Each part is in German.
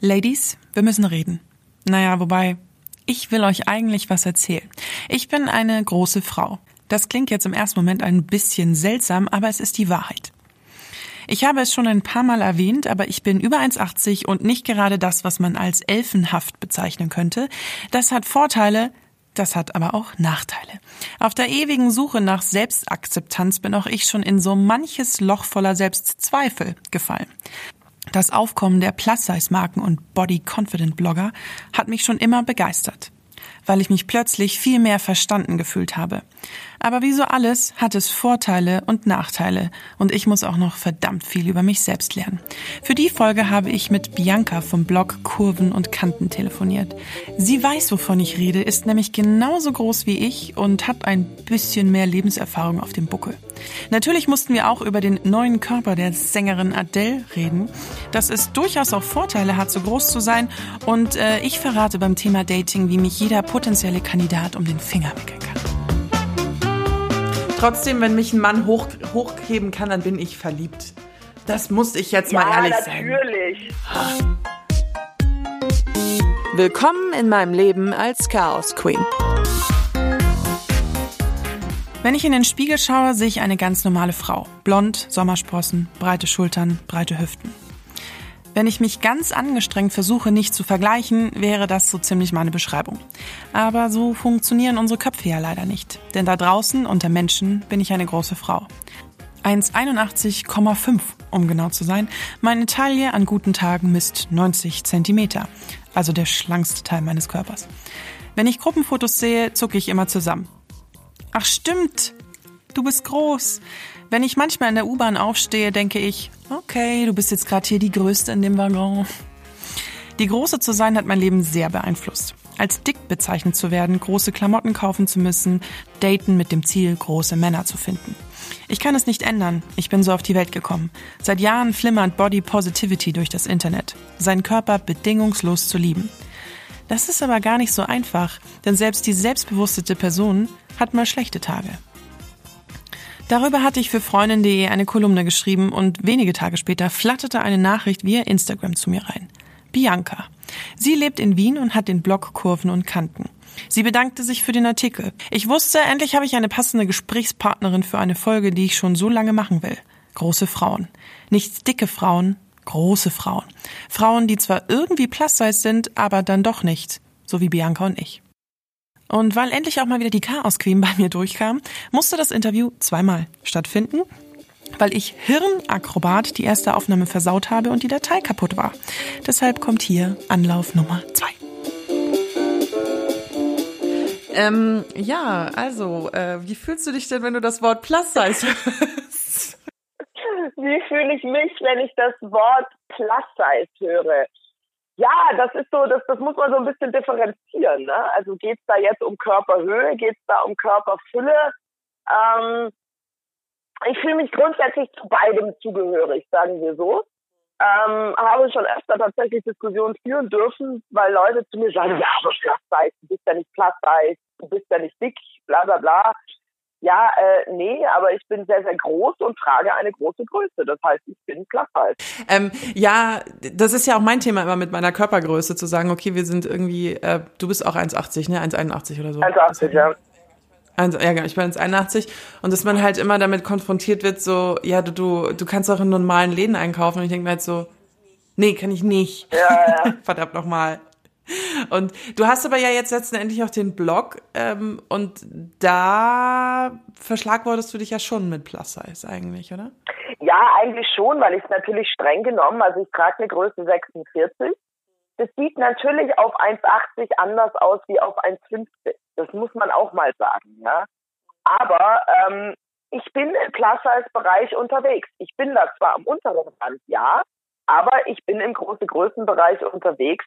Ladies, wir müssen reden. Naja, wobei, ich will euch eigentlich was erzählen. Ich bin eine große Frau. Das klingt jetzt im ersten Moment ein bisschen seltsam, aber es ist die Wahrheit. Ich habe es schon ein paar Mal erwähnt, aber ich bin über 1,80 und nicht gerade das, was man als elfenhaft bezeichnen könnte. Das hat Vorteile, das hat aber auch Nachteile. Auf der ewigen Suche nach Selbstakzeptanz bin auch ich schon in so manches Loch voller Selbstzweifel gefallen. Das Aufkommen der Plus-Size-Marken und Body-Confident-Blogger hat mich schon immer begeistert, weil ich mich plötzlich viel mehr verstanden gefühlt habe. Aber wie so alles hat es Vorteile und Nachteile und ich muss auch noch verdammt viel über mich selbst lernen. Für die Folge habe ich mit Bianca vom Blog Kurven und Kanten telefoniert. Sie weiß, wovon ich rede, ist nämlich genauso groß wie ich und hat ein bisschen mehr Lebenserfahrung auf dem Buckel. Natürlich mussten wir auch über den neuen Körper der Sängerin Adele reden, dass es durchaus auch Vorteile hat, so groß zu sein und äh, ich verrate beim Thema Dating, wie mich jeder potenzielle Kandidat um den Finger wickeln kann. Trotzdem, wenn mich ein Mann hoch, hochheben kann, dann bin ich verliebt. Das muss ich jetzt ja, mal ehrlich natürlich. sagen. Willkommen in meinem Leben als Chaos Queen. Wenn ich in den Spiegel schaue, sehe ich eine ganz normale Frau. Blond, Sommersprossen, breite Schultern, breite Hüften. Wenn ich mich ganz angestrengt versuche, nicht zu vergleichen, wäre das so ziemlich meine Beschreibung. Aber so funktionieren unsere Köpfe ja leider nicht. Denn da draußen, unter Menschen, bin ich eine große Frau. 1,81,5 um genau zu sein. Meine Taille an guten Tagen misst 90 Zentimeter, also der schlankste Teil meines Körpers. Wenn ich Gruppenfotos sehe, zucke ich immer zusammen. Ach stimmt, du bist groß. Wenn ich manchmal in der U-Bahn aufstehe, denke ich, okay, du bist jetzt gerade hier die Größte in dem Waggon. Die Große zu sein hat mein Leben sehr beeinflusst. Als dick bezeichnet zu werden, große Klamotten kaufen zu müssen, daten mit dem Ziel, große Männer zu finden. Ich kann es nicht ändern. Ich bin so auf die Welt gekommen. Seit Jahren flimmert Body Positivity durch das Internet. Seinen Körper bedingungslos zu lieben. Das ist aber gar nicht so einfach, denn selbst die selbstbewusstete Person hat mal schlechte Tage. Darüber hatte ich für Freundin.de eine Kolumne geschrieben und wenige Tage später flatterte eine Nachricht via Instagram zu mir rein. Bianca. Sie lebt in Wien und hat den Blog Kurven und Kanten. Sie bedankte sich für den Artikel. Ich wusste, endlich habe ich eine passende Gesprächspartnerin für eine Folge, die ich schon so lange machen will. Große Frauen. Nicht dicke Frauen, große Frauen. Frauen, die zwar irgendwie plus sind, aber dann doch nicht. So wie Bianca und ich. Und weil endlich auch mal wieder die Chaos Queen bei mir durchkam, musste das Interview zweimal stattfinden, weil ich Hirnakrobat die erste Aufnahme versaut habe und die Datei kaputt war. Deshalb kommt hier Anlauf Nummer zwei. Ähm, ja, also, äh, wie fühlst du dich denn, wenn du das Wort Plus Size hörst? Wie fühle ich mich, wenn ich das Wort Plus Size höre? Ja, das ist so, das, das muss man so ein bisschen differenzieren. Ne? Also geht es da jetzt um Körperhöhe, geht es da um Körperfülle? Ähm, ich fühle mich grundsätzlich zu beidem zugehörig, sagen wir so. Ähm, habe schon öfter tatsächlich Diskussionen führen dürfen, weil Leute zu mir sagen, ja, aber Plus Size, du bist ja nicht Plus Size, du bist ja nicht dick, bla bla bla ja, äh, nee, aber ich bin sehr, sehr groß und trage eine große Größe. Das heißt, ich bin Plus halt. Ähm, ja, das ist ja auch mein Thema immer mit meiner Körpergröße, zu sagen, okay, wir sind irgendwie, äh, du bist auch 1,80, ne? 1,81 oder so. 1,80, ja. ja, genau, ich bin 1,81 und dass man halt immer damit konfrontiert wird, so, ja, du, du, du kannst auch in normalen Läden einkaufen und ich denke mir halt so, nee, kann ich nicht. Ja, ja. Verdammt nochmal. Und du hast aber ja jetzt letztendlich auch den Blog ähm, und da verschlagwortest du dich ja schon mit Plus Size eigentlich, oder? Ja, eigentlich schon, weil ich es natürlich streng genommen, also ich trage eine Größe 46. Das sieht natürlich auf 1,80 anders aus wie auf 1,50. Das muss man auch mal sagen, ja. Aber ähm, ich bin im Plus-Size-Bereich unterwegs. Ich bin da zwar am unteren Rand, ja, aber ich bin im große Größenbereich unterwegs.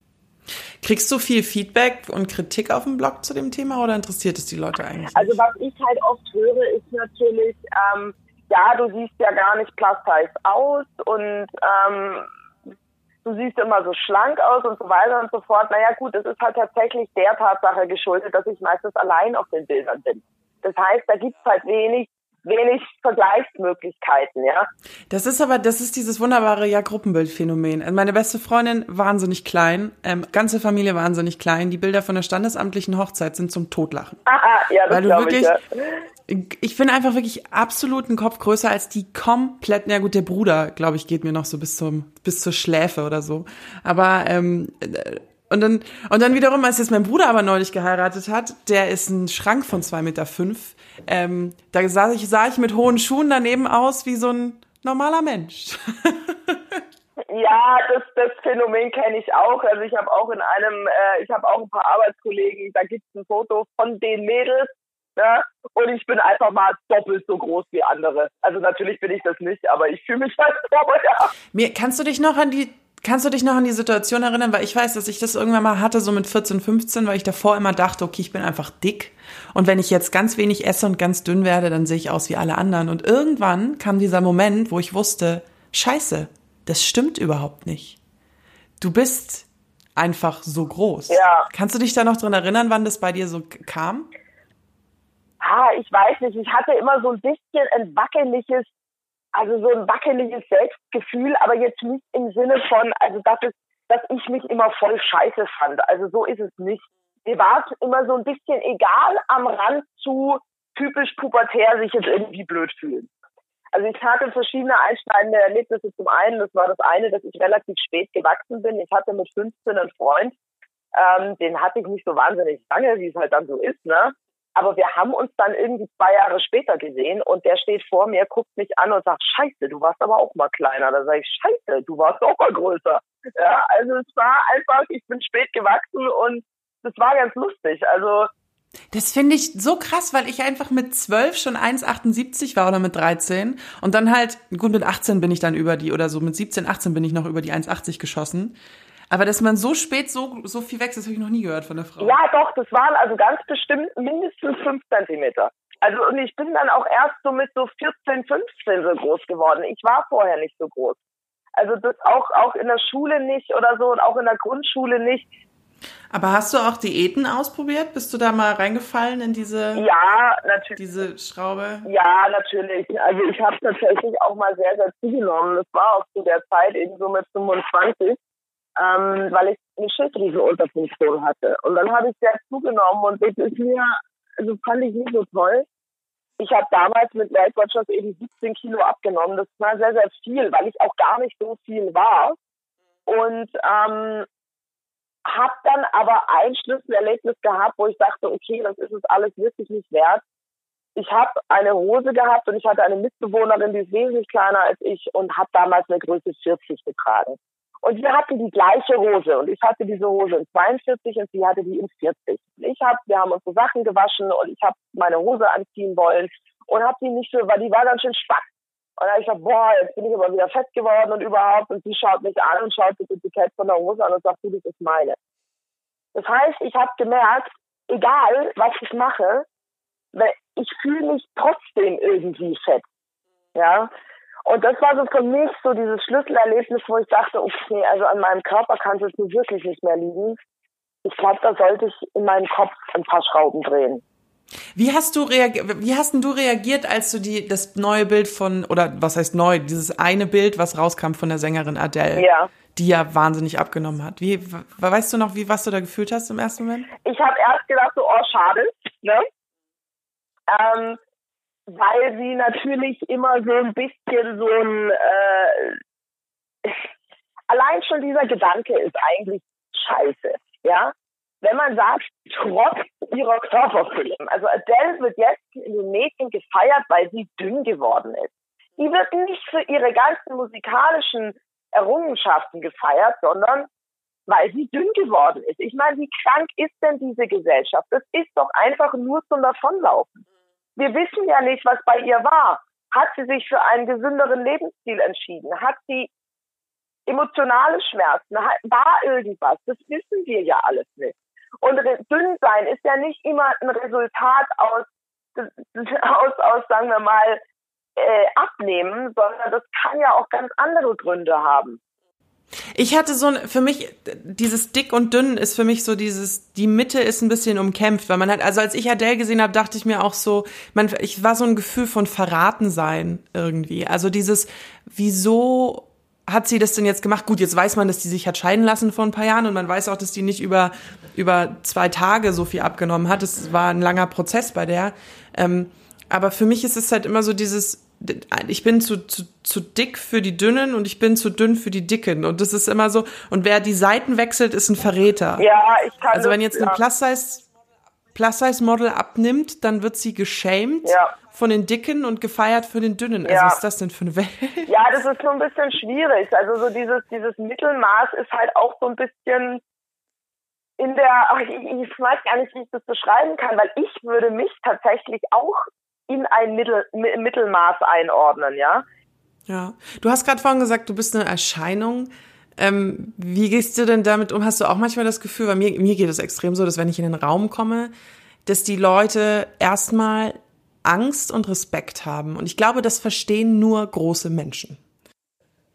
Kriegst du viel Feedback und Kritik auf dem Blog zu dem Thema oder interessiert es die Leute eigentlich? Also was ich halt oft höre, ist natürlich, ähm, ja, du siehst ja gar nicht plus size aus und ähm, du siehst immer so schlank aus und so weiter und so fort. Naja gut, es ist halt tatsächlich der Tatsache geschuldet, dass ich meistens allein auf den Bildern bin. Das heißt, da gibt's halt wenig wenig Vergleichsmöglichkeiten, ja. Das ist aber, das ist dieses wunderbare ja Gruppenbildphänomen. Also meine beste Freundin wahnsinnig klein, ähm, ganze Familie wahnsinnig klein. Die Bilder von der standesamtlichen Hochzeit sind zum Totlachen. Aha, ja, das Weil du wirklich, ich, ja. ich bin einfach wirklich absolut einen Kopf größer als die kompletten, ja gut, der Bruder, glaube ich, geht mir noch so bis zum, bis zur Schläfe oder so. Aber, ähm, und dann, und dann wiederum, als jetzt mein Bruder aber neulich geheiratet hat, der ist ein Schrank von zwei Meter. Fünf, ähm, da sah ich, sah ich mit hohen Schuhen daneben aus wie so ein normaler Mensch. Ja, das, das Phänomen kenne ich auch. Also ich habe auch in einem, äh, ich habe auch ein paar Arbeitskollegen, da gibt es ein Foto von den Mädels, ne? Und ich bin einfach mal doppelt so groß wie andere. Also natürlich bin ich das nicht, aber ich fühle mich halt so, ja. Mir, kannst du dich noch an die Kannst du dich noch an die Situation erinnern? Weil ich weiß, dass ich das irgendwann mal hatte, so mit 14, 15, weil ich davor immer dachte, okay, ich bin einfach dick. Und wenn ich jetzt ganz wenig esse und ganz dünn werde, dann sehe ich aus wie alle anderen. Und irgendwann kam dieser Moment, wo ich wusste, scheiße, das stimmt überhaupt nicht. Du bist einfach so groß. Ja. Kannst du dich da noch dran erinnern, wann das bei dir so kam? Ah, ich weiß nicht. Ich hatte immer so ein bisschen ein wackeliges also so ein wackeliges Selbstgefühl, aber jetzt nicht im Sinne von, also das ist, dass ich mich immer voll scheiße fand. Also so ist es nicht. Mir war es immer so ein bisschen egal am Rand zu typisch pubertär sich jetzt irgendwie blöd fühlen. Also ich hatte verschiedene einschneidende Erlebnisse. Zum einen, das war das eine, dass ich relativ spät gewachsen bin. Ich hatte mit 15 einen Freund, ähm, den hatte ich nicht so wahnsinnig lange, wie es halt dann so ist, ne? Aber wir haben uns dann irgendwie zwei Jahre später gesehen und der steht vor mir, guckt mich an und sagt, scheiße, du warst aber auch mal kleiner. Da sage ich, scheiße, du warst auch mal größer. Ja, also es war einfach, ich bin spät gewachsen und das war ganz lustig. Also das finde ich so krass, weil ich einfach mit 12 schon 1,78 war oder mit 13 und dann halt, gut, mit 18 bin ich dann über die oder so, mit 17, 18 bin ich noch über die 1,80 geschossen. Aber dass man so spät so, so viel wächst, das habe ich noch nie gehört von der Frau. Ja, doch, das waren also ganz bestimmt mindestens fünf Zentimeter. Also und ich bin dann auch erst so mit so 14, 15 so groß geworden. Ich war vorher nicht so groß. Also das auch, auch in der Schule nicht oder so und auch in der Grundschule nicht. Aber hast du auch Diäten ausprobiert? Bist du da mal reingefallen in diese, ja, natürlich. diese Schraube? Ja, natürlich. Also ich habe tatsächlich auch mal sehr, sehr zugenommen. Das war auch zu der Zeit eben so mit 25 ähm, weil ich eine Schilddrüsenunterfunktion hatte. Und dann habe ich sehr zugenommen und das ist mir, also fand ich nicht so toll. Ich habe damals mit Weltwirtschaft eben 17 Kilo abgenommen. Das war sehr, sehr viel, weil ich auch gar nicht so viel war. Und ähm, habe dann aber ein Schlüsselerlebnis gehabt, wo ich dachte, okay, das ist es alles wirklich nicht wert. Ich habe eine Hose gehabt und ich hatte eine Mitbewohnerin, die ist wesentlich kleiner als ich und habe damals eine Größe 40 getragen. Und wir hatten die gleiche Hose und ich hatte diese Hose in 42 und sie hatte die in 40. Ich hab, wir haben unsere Sachen gewaschen und ich habe meine Hose anziehen wollen und habe die nicht so, weil die war ganz schön schwach. Und habe ich gesagt, boah, jetzt bin ich aber wieder fett geworden und überhaupt. Und sie schaut mich an und schaut das Etikett von der Hose an und sagt, du, das ist meine. Das heißt, ich habe gemerkt, egal was ich mache, ich fühle mich trotzdem irgendwie fett. Ja, und das war so für mich so dieses Schlüsselerlebnis, wo ich dachte, okay, also an meinem Körper kann es nun wirklich nicht mehr liegen. Ich glaube, da sollte ich in meinem Kopf ein paar Schrauben drehen. Wie hast du reagiert, wie hast denn du reagiert, als du die, das neue Bild von, oder was heißt neu, dieses eine Bild, was rauskam von der Sängerin Adele, ja. die ja wahnsinnig abgenommen hat. Wie, weißt du noch, wie, was du da gefühlt hast im ersten Moment? Ich habe erst gedacht, so, oh, schade, ne? Ähm, weil sie natürlich immer so ein bisschen so ein äh, allein schon dieser Gedanke ist eigentlich scheiße, ja. Wenn man sagt, trotz ihrer Körperfülle, also Adele wird jetzt in den Medien gefeiert, weil sie dünn geworden ist. Die wird nicht für ihre ganzen musikalischen Errungenschaften gefeiert, sondern weil sie dünn geworden ist. Ich meine, wie krank ist denn diese Gesellschaft? Das ist doch einfach nur zum Davonlaufen. Wir wissen ja nicht, was bei ihr war. Hat sie sich für einen gesünderen Lebensstil entschieden? Hat sie emotionale Schmerzen? War irgendwas? Das wissen wir ja alles nicht. Und dünn sein ist ja nicht immer ein Resultat aus, aus, aus sagen wir mal, äh, abnehmen, sondern das kann ja auch ganz andere Gründe haben. Ich hatte so ein, für mich, dieses dick und dünn ist für mich so dieses, die Mitte ist ein bisschen umkämpft, weil man hat, also als ich Adele gesehen habe, dachte ich mir auch so, man, ich war so ein Gefühl von verraten sein irgendwie. Also dieses, wieso hat sie das denn jetzt gemacht? Gut, jetzt weiß man, dass die sich hat scheiden lassen vor ein paar Jahren und man weiß auch, dass die nicht über, über zwei Tage so viel abgenommen hat. Es war ein langer Prozess bei der. Ähm, aber für mich ist es halt immer so dieses, ich bin zu, zu, zu dick für die Dünnen und ich bin zu dünn für die Dicken. Und das ist immer so, und wer die Seiten wechselt, ist ein Verräter. Ja, ich kann Also wenn jetzt das, ein ja. Plus-Size Plus-Size-Model abnimmt, dann wird sie geschämt Ja. von den Dicken und gefeiert für den Dünnen. Also Ja. was ist das denn für eine Welt? Ja, das ist so ein bisschen schwierig. Also so dieses, dieses Mittelmaß ist halt auch so ein bisschen in der, ich, ich weiß gar nicht, wie ich das beschreiben kann, weil ich würde mich tatsächlich auch in ein Mittel, Mi- Mittelmaß einordnen, ja. Ja. Du hast gerade vorhin gesagt, du bist eine Erscheinung. Ähm, wie gehst du denn damit um? Hast du auch manchmal das Gefühl, bei mir, mir geht es extrem so, dass wenn ich in den Raum komme, dass die Leute erstmal Angst und Respekt haben. Und ich glaube, das verstehen nur große Menschen.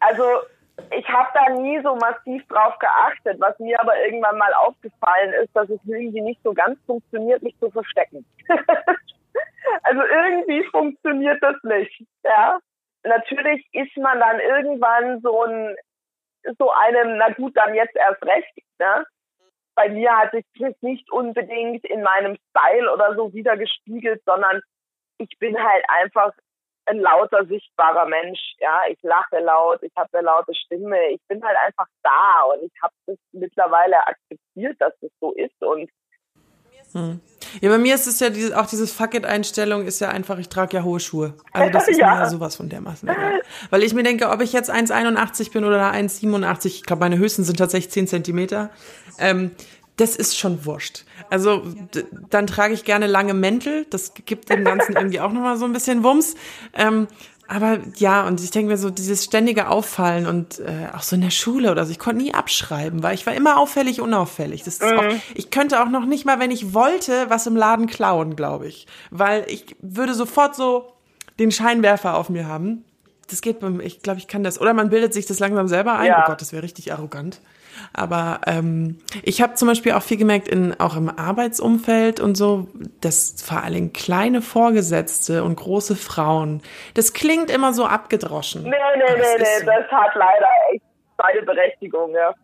Also ich habe da nie so massiv drauf geachtet. Was mir aber irgendwann mal aufgefallen ist, dass es irgendwie nicht so ganz funktioniert, mich zu verstecken. also irgendwie funktioniert das nicht. Ja, natürlich ist man dann irgendwann so ein so einem, na gut, dann jetzt erst recht. Ne? Bei mir hat sich das nicht unbedingt in meinem Style oder so wieder gespiegelt, sondern ich bin halt einfach ein lauter, sichtbarer Mensch. Ja, ich lache laut, ich habe eine laute Stimme, ich bin halt einfach da und ich habe das mittlerweile akzeptiert, dass das so ist und Ja, bei mir ist es ja dieses, auch dieses Fuck-it-Einstellung ist ja einfach, ich trage ja hohe Schuhe. Also das ist Ja. mir ja sowas von dermaßen egal. Weil ich mir denke, ob ich jetzt 1,81 bin oder 1,87, ich glaube, meine Höchsten sind tatsächlich 10 Zentimeter, ähm, das ist schon wurscht. Also dann trage ich gerne lange Mäntel, das gibt dem Ganzen irgendwie auch nochmal so ein bisschen Wumms. Ähm, aber ja, und ich denke mir so, dieses ständige Auffallen und äh, auch so in der Schule oder so, ich konnte nie abschreiben, weil ich war immer auffällig, unauffällig. Das ist auch, ich könnte auch noch nicht mal, wenn ich wollte, was im Laden klauen, glaube ich. Weil ich würde sofort so den Scheinwerfer auf mir haben. Das geht beim, ich glaube, ich kann das. Oder man bildet sich das langsam selber ein. Ja. Oh Gott, das wäre richtig arrogant. Aber ähm, ich habe zum Beispiel auch viel gemerkt, in, auch im Arbeitsumfeld und so, dass vor Dingen kleine Vorgesetzte und große Frauen, das klingt immer so abgedroschen. nee, nee, nee, nee, so. das hat leider echt seine Berechtigung, ja.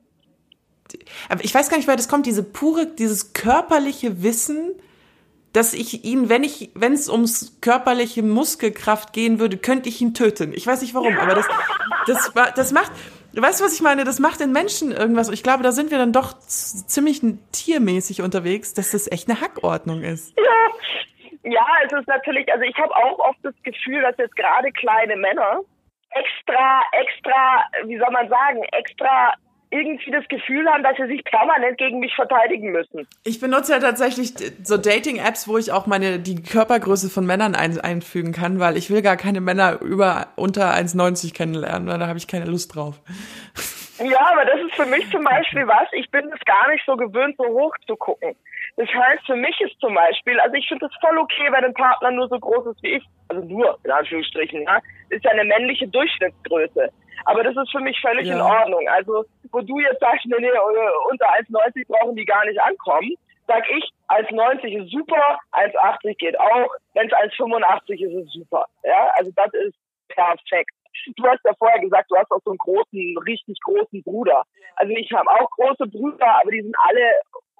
Aber ich weiß gar nicht, woher das kommt, diese pure, dieses körperliche Wissen, dass ich ihn, wenn ich, wenn es ums körperliche Muskelkraft gehen würde, könnte ich ihn töten. Ich weiß nicht warum, aber das, das, das macht, weißt du, was ich meine? Das macht in Menschen irgendwas. Ich glaube, da sind wir dann doch ziemlich tiermäßig unterwegs, dass das echt eine Hackordnung ist. Ja, es ist natürlich, also ich habe auch oft das Gefühl, dass jetzt gerade kleine Männer extra, extra, wie soll man sagen, extra irgendwie das Gefühl haben, dass sie sich permanent gegen mich verteidigen müssen. Ich benutze ja tatsächlich so Dating-Apps, wo ich auch meine die Körpergröße von Männern ein, einfügen kann, weil ich will gar keine Männer über unter 1,90 kennenlernen, weil da habe ich keine Lust drauf. Ja, aber das ist für mich zum Beispiel was, ich bin es gar nicht so gewöhnt, so hoch zu gucken. Das heißt, für mich ist zum Beispiel, also ich finde es voll okay, wenn ein Partner nur so groß ist wie ich, also nur, in Anführungsstrichen, ja, ist ja eine männliche Durchschnittsgröße. Aber das ist für mich völlig Ja. in Ordnung. Also, wo du jetzt sagst, nee, nee, äh, unter 1,90 brauchen die gar nicht ankommen, sag ich, 1,90 ist super, 1,80 geht auch, wenn es 1,85 ist, ist es super. Ja, also das ist perfekt. Du hast ja vorher gesagt, du hast auch so einen großen, richtig großen Bruder. Also ich habe auch große Brüder, aber die sind alle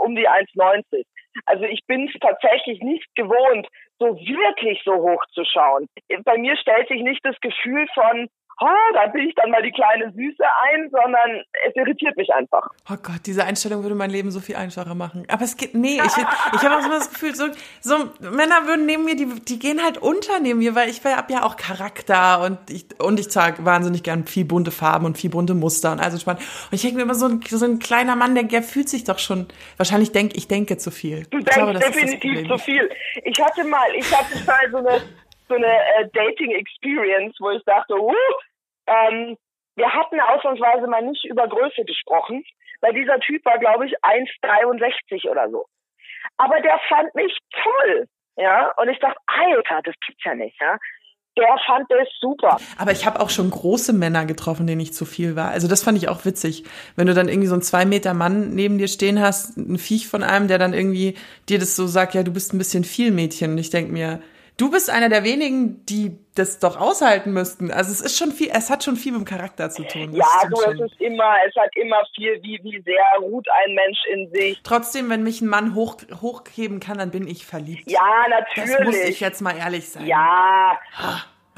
um die 1,90. Also ich bin es tatsächlich nicht gewohnt, so wirklich so hoch zu schauen. Bei mir stellt sich nicht das Gefühl von, oh, da bin ich dann mal die kleine Süße ein, sondern es irritiert mich einfach. Oh Gott, diese Einstellung würde mein Leben so viel einfacher machen. Aber es geht, nee, ich, ich habe auch so das Gefühl, so, so Männer würden neben mir, die, die gehen halt unter neben mir, weil ich habe ja auch Charakter und ich, und ich trage wahnsinnig gern viel bunte Farben und viel bunte Muster und also spannend. Und ich denke mir immer, so ein, so ein kleiner Mann, der, der fühlt sich doch schon, wahrscheinlich denke ich denke zu viel. Du ich denkst glaube, das ist das definitiv zu viel. Ich hatte mal, ich hatte mal so eine, so eine äh, Dating-Experience, wo ich dachte, uh, ähm, wir hatten ausnahmsweise mal nicht über Größe gesprochen, weil dieser Typ war, glaube ich, 1,63 oder so. Aber der fand mich toll, ja, und ich dachte, Alter, das gibt's ja nicht, ja. der fand es super. Aber ich habe auch schon große Männer getroffen, denen ich zu viel war. Also das fand ich auch witzig. Wenn du dann irgendwie so einen zwei Meter Mann neben dir stehen hast, ein Viech von einem, der dann irgendwie dir das so sagt, ja, du bist ein bisschen viel Mädchen. Und ich denk mir, du bist einer der wenigen, die das doch aushalten müssten. Also es ist schon viel, es hat schon viel mit dem Charakter zu tun. ja, du, es ist immer, es hat immer viel, wie, wie sehr ruht ein Mensch in sich. Trotzdem, wenn mich ein Mann hoch, hochheben kann, dann bin ich verliebt. Ja, natürlich. Das muss ich jetzt mal ehrlich sein. Ja.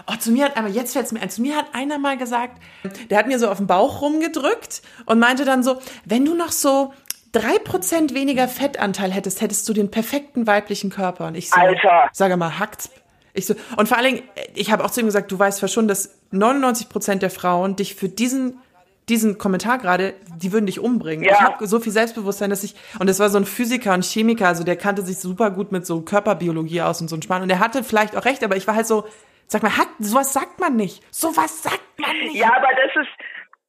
Oh, zu mir hat einmal, jetzt fällt es mir ein, zu mir hat einer mal gesagt, der hat mir so auf den Bauch rumgedrückt und meinte dann so, wenn du noch so drei Prozent weniger Fettanteil hättest, hättest du den perfekten weiblichen Körper. Und ich so, Alter. sage mal, hackt's. Ich so, und vor allen Dingen, ich habe auch zu ihm gesagt, du weißt schon, dass 99 Prozent der Frauen dich für diesen diesen Kommentar gerade, die würden dich umbringen. Ja. Ich habe so viel Selbstbewusstsein, dass ich und es war so ein Physiker und Chemiker, also der kannte sich super gut mit so Körperbiologie aus und so ein Spann und der hatte vielleicht auch recht, aber ich war halt so, sag mal, hat sowas sagt man nicht. Sowas sagt man nicht. Ja, aber das ist,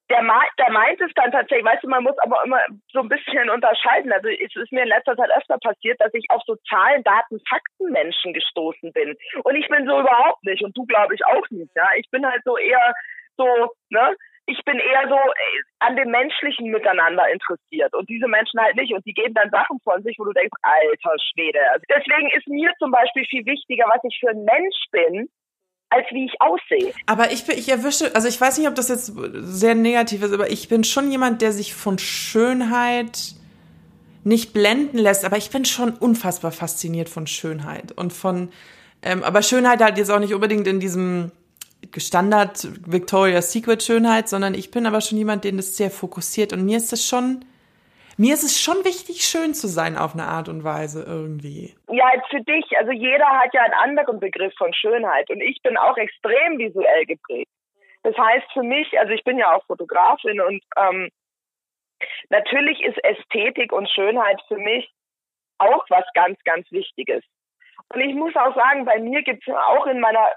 der, der meint es dann tatsächlich, weißt du, man muss aber immer so ein bisschen unterscheiden. Also es ist mir in letzter Zeit öfter passiert, dass ich auf so Zahlen, Daten, Fakten Menschen gestoßen bin. Und ich bin so überhaupt nicht und du glaube ich auch nicht. Ja, ich bin halt so eher so, ne? Ich bin eher so äh, an dem menschlichen Miteinander interessiert und diese Menschen halt nicht und die geben dann Sachen von sich, wo du denkst, alter Schwede. Also deswegen ist mir zum Beispiel viel wichtiger, was ich für ein Mensch bin, als wie ich aussehe. Aber ich bin, ich erwische, also ich weiß nicht, ob das jetzt sehr negativ ist, aber ich bin schon jemand, der sich von Schönheit nicht blenden lässt, aber ich bin schon unfassbar fasziniert von Schönheit und von, ähm, aber Schönheit halt jetzt auch nicht unbedingt in diesem Standard Victoria's Secret Schönheit, sondern ich bin aber schon jemand, den das sehr fokussiert und mir ist das schon, mir ist es schon wichtig, schön zu sein auf eine Art und Weise irgendwie. Ja, für dich, also jeder hat ja einen anderen Begriff von Schönheit und ich bin auch extrem visuell geprägt. Das heißt für mich, also ich bin ja auch Fotografin und ähm, natürlich ist Ästhetik und Schönheit für mich auch was ganz, ganz Wichtiges. Und ich muss auch sagen, bei mir gibt es auch in meiner,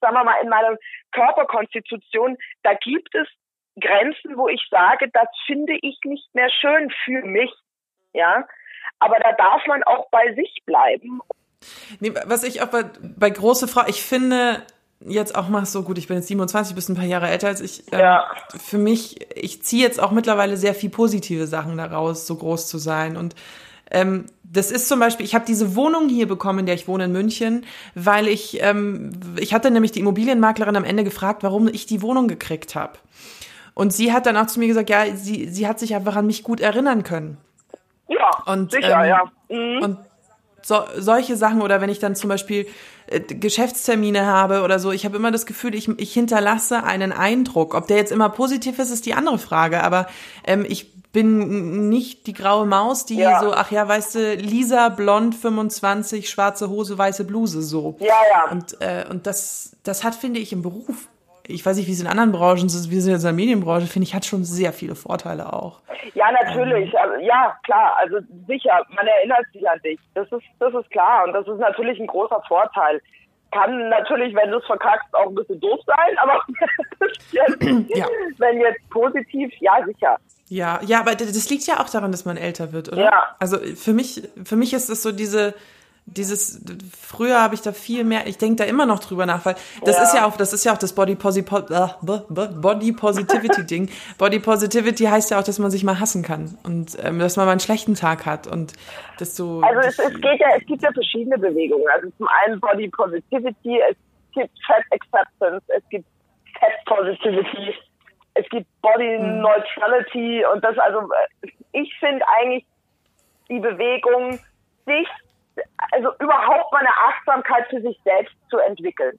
sagen wir mal, in meiner Körperkonstitution, da gibt es Grenzen, wo ich sage, das finde ich nicht mehr schön für mich. Ja. Aber da darf man auch bei sich bleiben. Nee, was ich auch bei, bei große Frau, ich finde jetzt auch mal so gut, ich bin jetzt 27, bist ein paar Jahre älter als ich. Ähm, Ja. Für mich, ich ziehe jetzt auch mittlerweile sehr viel positive Sachen daraus, so groß zu sein. Und ähm, das ist zum Beispiel, ich habe diese Wohnung hier bekommen, in der ich wohne in München, weil ich, ähm, ich hatte nämlich die Immobilienmaklerin am Ende gefragt, warum ich die Wohnung gekriegt habe. Und sie hat dann auch zu mir gesagt, ja, sie, sie hat sich einfach an mich gut erinnern können. Ja, Und, sicher, ähm, ja. Mhm. Und so, solche Sachen oder wenn ich dann zum Beispiel äh, Geschäftstermine habe oder so, ich habe immer das Gefühl, ich, ich hinterlasse einen Eindruck. Ob der jetzt immer positiv ist, ist die andere Frage. Aber ähm, ich bin nicht die graue Maus, die Ja. so, ach ja, weißt du, Lisa, blond, 25, schwarze Hose, weiße Bluse, so. Ja, ja. Und, äh, und das, das hat, finde ich, im Beruf, ich weiß nicht, wie es in anderen Branchen ist, wie es in der Medienbranche, finde ich, hat schon sehr viele Vorteile auch. Ja, natürlich. Also, ja, klar. Also sicher, man erinnert sich an dich. Das ist, das ist klar. Und das ist natürlich ein großer Vorteil. Kann natürlich, wenn du es verkackst, auch ein bisschen doof sein, aber Ja. wenn jetzt positiv, ja, sicher. Ja, ja, aber das liegt ja auch daran, dass man älter wird, oder? Ja. Also für mich, für mich ist es so diese, dieses, früher habe ich da viel mehr, ich denke da immer noch drüber nach, weil das Ja. ist ja auch, das ist ja auch das Body, Posi, äh, Body Positivity Ding. Body Positivity heißt ja auch, dass man sich mal hassen kann und ähm, dass man mal einen schlechten Tag hat und dass du. Also es, es geht ja, es gibt ja verschiedene Bewegungen. Also zum einen Body Positivity, es gibt Fat Acceptance, es gibt Fat Positivity, es gibt Body Neutrality und das also äh, ich finde eigentlich die Bewegung, sich also überhaupt mal eine Achtsamkeit für sich selbst zu entwickeln.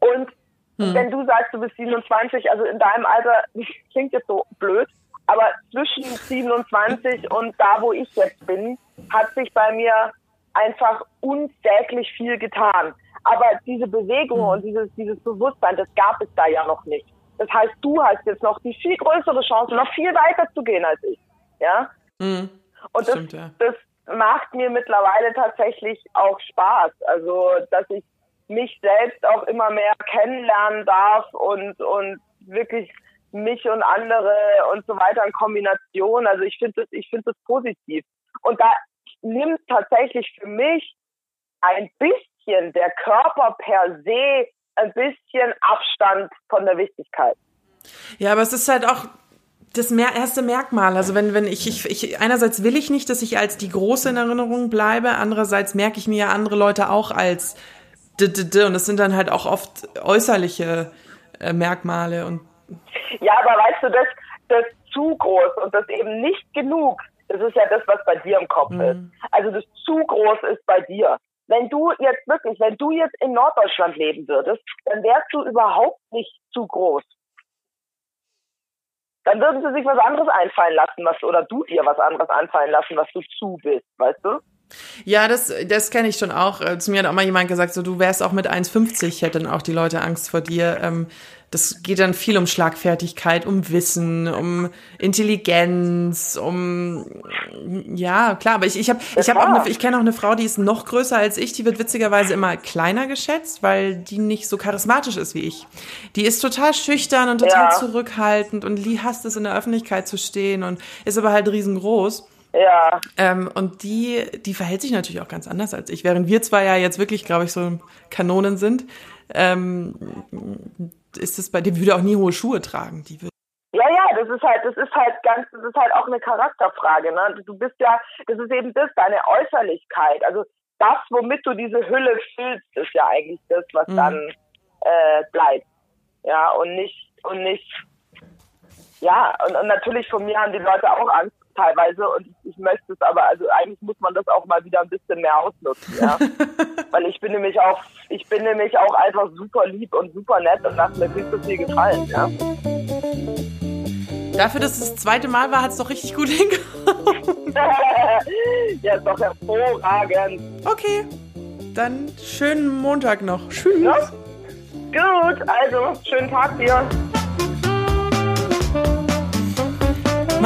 Und wenn du sagst, du bist 27, also in deinem Alter, das klingt jetzt so blöd, aber zwischen 27 und da, wo ich jetzt bin, hat sich bei mir einfach unsäglich viel getan. Aber diese Bewegung und dieses, dieses Bewusstsein, das gab es da ja noch nicht. Das heißt, du hast jetzt noch die viel größere Chance, noch viel weiter zu gehen als ich. Ja? Mhm. Und das, Stimmt, ja. das macht mir mittlerweile tatsächlich auch Spaß. Also, dass ich mich selbst auch immer mehr kennenlernen darf und, und wirklich mich und andere und so weiter in Kombination. Also ich finde das, ich finde das positiv. Und da nimmt tatsächlich für mich ein bisschen der Körper per se ein bisschen Abstand von der Wichtigkeit. Ja, aber es ist halt auch das erste Merkmal. Also wenn, wenn ich, ich, ich, einerseits will ich nicht, dass ich als die Große in Erinnerung bleibe, andererseits merke ich mir ja andere Leute auch als d, d, d, und das sind dann halt auch oft äußerliche äh, Merkmale und ja, aber weißt du, das, das zu groß und das eben nicht genug, das ist ja das, was bei dir im Kopf mhm. ist. Also das zu groß ist bei dir. Wenn du jetzt wirklich, wenn du jetzt in Norddeutschland leben würdest, dann wärst du überhaupt nicht zu groß dann würden sie sich was anderes einfallen lassen, was, oder du dir was anderes einfallen lassen, was du zu bist, weißt du? Ja, das, das kenne ich schon auch. Äh, zu mir hat auch mal jemand gesagt, so du wärst auch mit 1,50, hätten auch die Leute Angst vor dir. Ähm, das geht dann viel um Schlagfertigkeit, um Wissen, um Intelligenz, um ja klar. Aber ich ich habe ich habe auch eine, ich kenne auch eine Frau, die ist noch größer als ich. Die wird witzigerweise immer kleiner geschätzt, weil die nicht so charismatisch ist wie ich. Die ist total schüchtern und total ja. zurückhaltend und hasst es in der Öffentlichkeit zu stehen und ist aber halt riesengroß. Ja. Ähm, und die, die verhält sich natürlich auch ganz anders als ich. Während wir zwei ja jetzt wirklich, glaube ich, so Kanonen sind, ähm, ist es bei dir, würde auch nie hohe Schuhe tragen. Die würde ja, ja, das ist halt, das ist halt ganz, das ist halt auch eine Charakterfrage, ne? Du bist ja, das ist eben das, deine Äußerlichkeit. Also das, womit du diese Hülle füllst, ist ja eigentlich das, was mhm. dann äh, bleibt. Ja, und nicht, und nicht, ja, und, und natürlich von mir haben die Leute auch Angst teilweise und ich möchte es aber, also eigentlich muss man das auch mal wieder ein bisschen mehr ausnutzen, ja. Weil ich bin nämlich auch, ich bin nämlich auch einfach super lieb und super nett und lasse mir viel zu viel gefallen, ja. Dafür, dass es das zweite Mal war, hat es doch richtig gut hingekommen. ja, ist doch hervorragend. Okay, dann schönen Montag noch. Tschüss. Ja? Gut, also schönen Tag dir.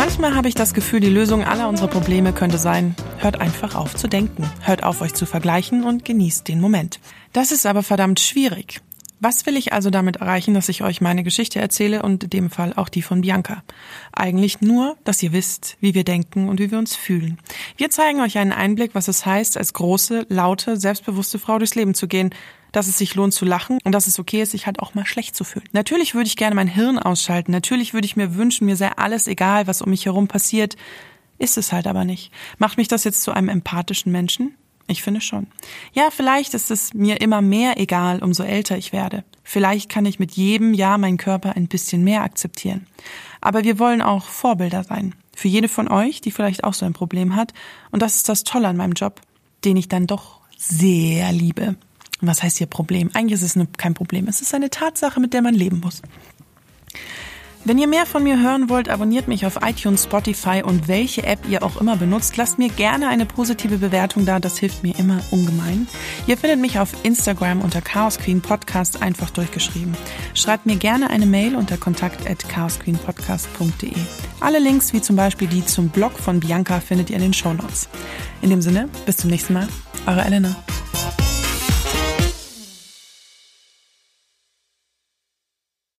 Manchmal habe ich das Gefühl, die Lösung aller unserer Probleme könnte sein, hört einfach auf zu denken, hört auf euch zu vergleichen und genießt den Moment. Das ist aber verdammt schwierig. Was will ich also damit erreichen, dass ich euch meine Geschichte erzähle und in dem Fall auch die von Bianca? Eigentlich nur, dass ihr wisst, wie wir denken und wie wir uns fühlen. Wir zeigen euch einen Einblick, was es heißt, als große, laute, selbstbewusste Frau durchs Leben zu gehen, dass es sich lohnt zu lachen und dass es okay ist, sich halt auch mal schlecht zu fühlen. Natürlich würde ich gerne mein Hirn ausschalten, natürlich würde ich mir wünschen, mir sei alles egal, was um mich herum passiert. Ist es halt aber nicht. Macht mich das jetzt zu einem empathischen Menschen? Ich finde schon. Ja, vielleicht ist es mir immer mehr egal, umso älter ich werde. Vielleicht kann ich mit jedem Jahr meinen Körper ein bisschen mehr akzeptieren. Aber wir wollen auch Vorbilder sein. Für jede von euch, die vielleicht auch so ein Problem hat. Und das ist das Tolle an meinem Job, den ich dann doch sehr liebe. Was heißt hier Problem? Eigentlich ist es kein Problem. Es ist eine Tatsache, mit der man leben muss. Wenn ihr mehr von mir hören wollt, abonniert mich auf iTunes, Spotify und welche App ihr auch immer benutzt. Lasst mir gerne eine positive Bewertung da, das hilft mir immer ungemein. Ihr findet mich auf Instagram unter Chaos Queen Podcast einfach durchgeschrieben. Schreibt mir gerne eine Mail unter kontakt at chaosqueenpodcast.de. Alle Links, wie zum Beispiel die zum Blog von Bianca, findet ihr in den Show Notes. In dem Sinne, bis zum nächsten Mal. Eure Elena.